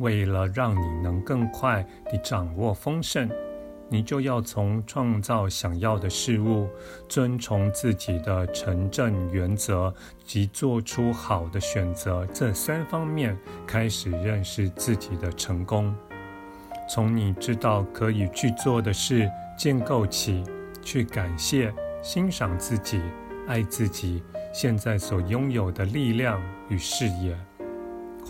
为了让你能更快地掌握丰盛，你就要从创造想要的事物、遵从自己的诚正原则及做出好的选择这三方面开始认识自己的成功。从你知道可以去做的事建构起，去感谢、欣赏自己、爱自己现在所拥有的力量与事业。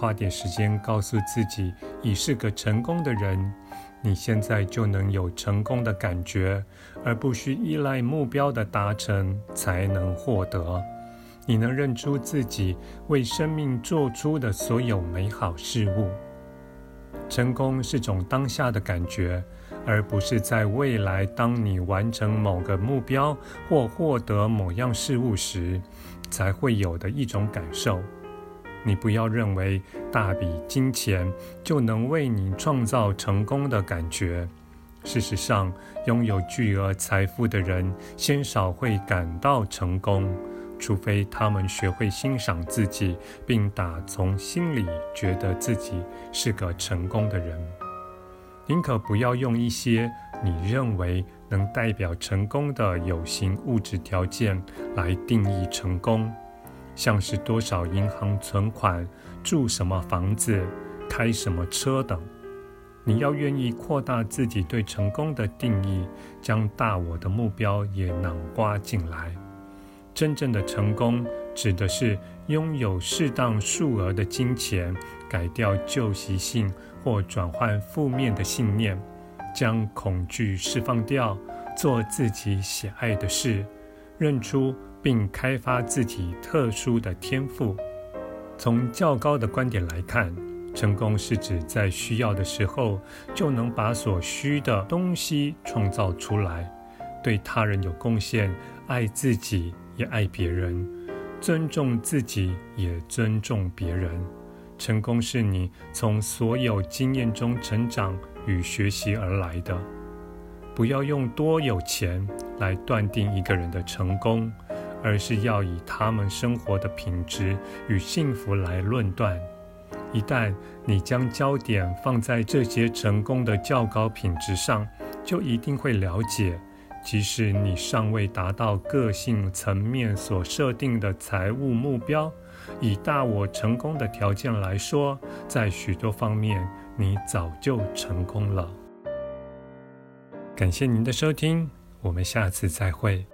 花点时间告诉自己，已是个成功的人，你现在就能有成功的感觉，而不需依赖目标的达成才能获得。你能认出自己为生命做出的所有美好事物。成功是种当下的感觉，而不是在未来当你完成某个目标或获得某样事物时才会有的一种感受。你不要认为大笔金钱就能为你创造成功的感觉。事实上，拥有巨额财富的人鲜少会感到成功，除非他们学会欣赏自己，并打从心里觉得自己是个成功的人。宁可不要用一些你认为能代表成功的有形物质条件来定义成功。像是多少银行存款、住什么房子、开什么车等，你要愿意扩大自己对成功的定义，将大我的目标也囊括进来。真正的成功指的是拥有适当数额的金钱，改掉旧习性或转换负面的信念，将恐惧释放掉，做自己喜爱的事，认出。并开发自己特殊的天赋。从较高的观点来看，成功是指在需要的时候就能把所需的东西创造出来，对他人有贡献，爱自己也爱别人，尊重自己也尊重别人。成功是你从所有经验中成长与学习而来的。不要用多有钱来断定一个人的成功。而是要以他们生活的品质与幸福来论断。一旦你将焦点放在这些成功的较高品质上，就一定会了解，即使你尚未达到个性层面所设定的财务目标，以大我成功的条件来说，在许多方面你早就成功了。感谢您的收听，我们下次再会。